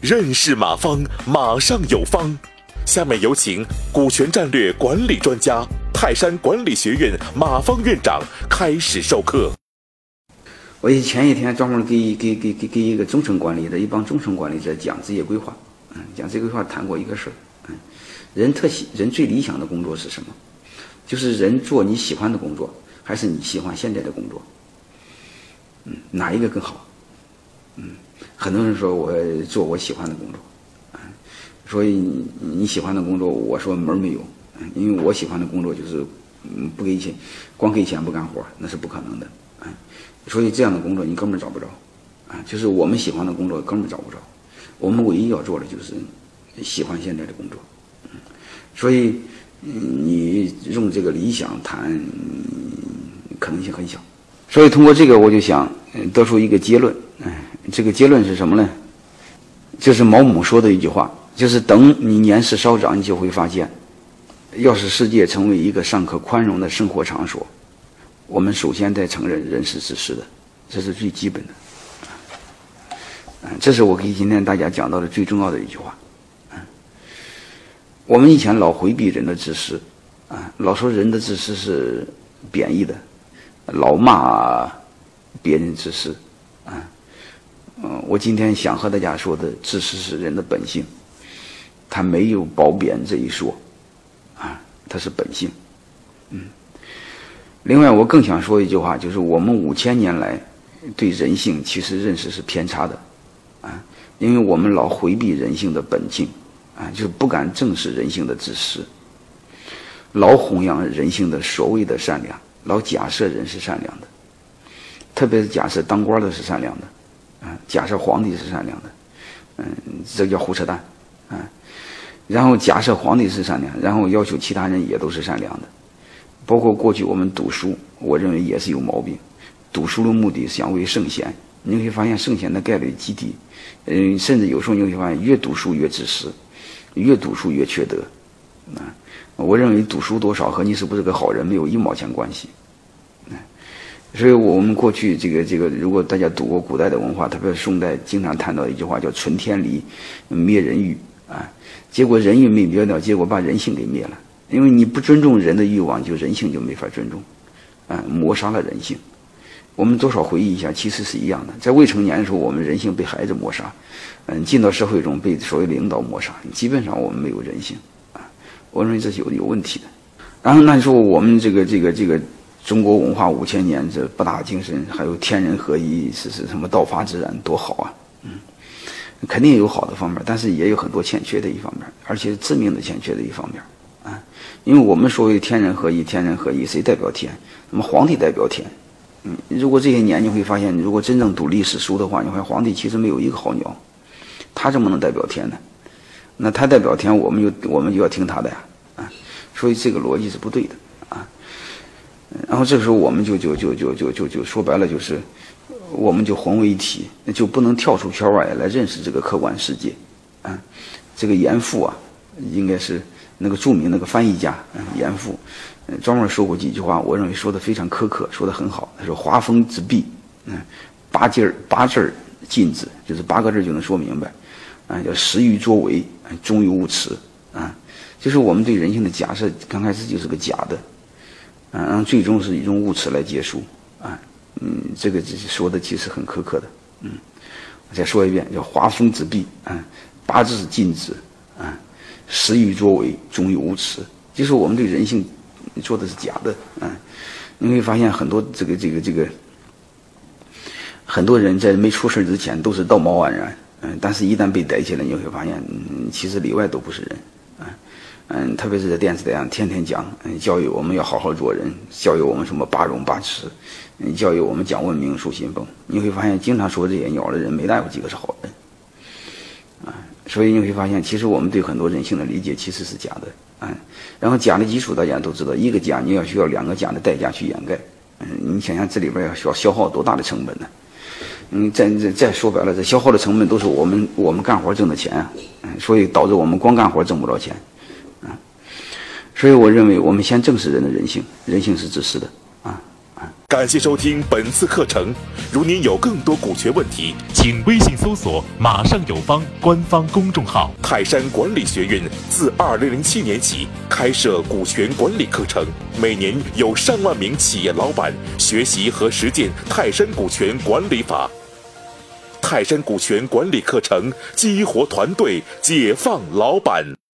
认识马方，马上有方。下面有请股权战略管理专家、泰山管理学院马方院长开始授课。我以前一天专门给给给给给一个中层管理的一帮中层管理者讲职业规划，嗯，讲职业规划谈过一个事儿，嗯，人特喜人最理想的工作是什么？就是人做你喜欢的工作，还是你喜欢现在的工作？嗯，哪一个更好？嗯，很多人说我做我喜欢的工作。所以你你喜欢的工作，我说门儿没有，嗯因为我喜欢的工作就是，嗯，不给钱，光给钱不干活，那是不可能的，啊，所以这样的工作你根本找不着，啊，就是我们喜欢的工作根本找不着，我们唯一要做的就是喜欢现在的工作，嗯，所以你用这个理想谈可能性很小，所以通过这个我就想得出一个结论，哎，这个结论是什么呢？就是毛姆说的一句话。就是等你年事稍长，你就会发现，要使世界成为一个尚可宽容的生活场所，我们首先得承认人是自私的，这是最基本的。啊，这是我给今天大家讲到的最重要的一句话。啊，我们以前老回避人的自私，啊，老说人的自私是贬义的，老骂别人自私，啊，嗯，我今天想和大家说的，自私是人的本性。他没有褒贬这一说，啊，他是本性，嗯。另外，我更想说一句话，就是我们五千年来对人性其实认识是偏差的，啊，因为我们老回避人性的本性，啊，就是不敢正视人性的自私，老弘扬人性的所谓的善良，老假设人是善良的，特别是假设当官的是善良的，啊，假设皇帝是善良的，嗯，这叫胡扯淡，啊。然后假设皇帝是善良，然后要求其他人也都是善良的，包括过去我们读书，我认为也是有毛病。读书的目的是想为圣贤，你会发现圣贤的概率极低。嗯，甚至有时候你会发现，越读书越自私，越读书越缺德。啊，我认为读书多少和你是不是个好人没有一毛钱关系。所以我们过去这个这个，如果大家读过古代的文化，特别是宋代，经常谈到一句话叫“存天理，灭人欲”。啊，结果人欲没灭掉，结果把人性给灭了。因为你不尊重人的欲望，就人性就没法尊重，啊，抹杀了人性。我们多少回忆一下，其实是一样的。在未成年的时候，我们人性被孩子抹杀，嗯，进到社会中被所谓领导抹杀，基本上我们没有人性，我认为这是有有问题的。然后那你说我们这个这个这个中国文化五千年这博大精深，还有天人合一，是是什么道法自然，多好啊，嗯。肯定有好的方面，但是也有很多欠缺的一方面，而且致命的欠缺的一方面啊。因为我们所谓天人合一，天人合一，谁代表天？那么皇帝代表天。嗯，如果这些年你会发现，如果真正读历史书的话，你会发现皇帝其实没有一个好鸟，他怎么能代表天呢？那他代表天，我们就我们就要听他的呀啊。所以这个逻辑是不对的啊。然后这个时候我们就就就就就就就说白了就是。我们就混为一体，那就不能跳出圈外来认识这个客观世界，啊，这个严复啊，应该是那个著名那个翻译家，严复，专门说过几句话，我认为说的非常苛刻，说的很好。他说：“华风之弊，嗯，八劲儿八字儿禁止，就是八个字就能说明白，啊，叫实于作为，忠于务实，啊，就是我们对人性的假设，刚开始就是个假的，啊，然后最终是一种务实来结束，啊。”嗯，这个这说的其实很苛刻的。嗯，我再说一遍，叫华风之弊，啊，八字是禁止，啊，实于作为，忠于无耻，就是我们对人性做的是假的，啊，你会发现很多这个这个这个，很多人在没出事之前都是道貌岸然，嗯，但是一旦被逮起来，你会发现，嗯，其实里外都不是人，啊，嗯，特别是在电视台上天天讲，嗯，教育我们要好好做人，教育我们什么八荣八耻。嗯教育我们讲文明、树新风，你会发现，经常说这些鸟的人，没大有几个是好人，啊，所以你会发现，其实我们对很多人性的理解其实是假的，啊，然后假的基础大家都知道，一个假你要需要两个假的代价去掩盖，嗯，你想想这里边要需要消耗多大的成本呢？嗯，再再再说白了，这消耗的成本都是我们我们干活挣的钱啊，所以导致我们光干活挣不着钱，啊，所以我认为我们先正视人的人性，人性是自私的，啊啊。感谢收听本次课程。如您有更多股权问题，请微信搜索“马上有方”官方公众号。泰山管理学院自2007年起开设股权管理课程，每年有上万名企业老板学习和实践泰山股权管理法。泰山股权管理课程激活团队，解放老板。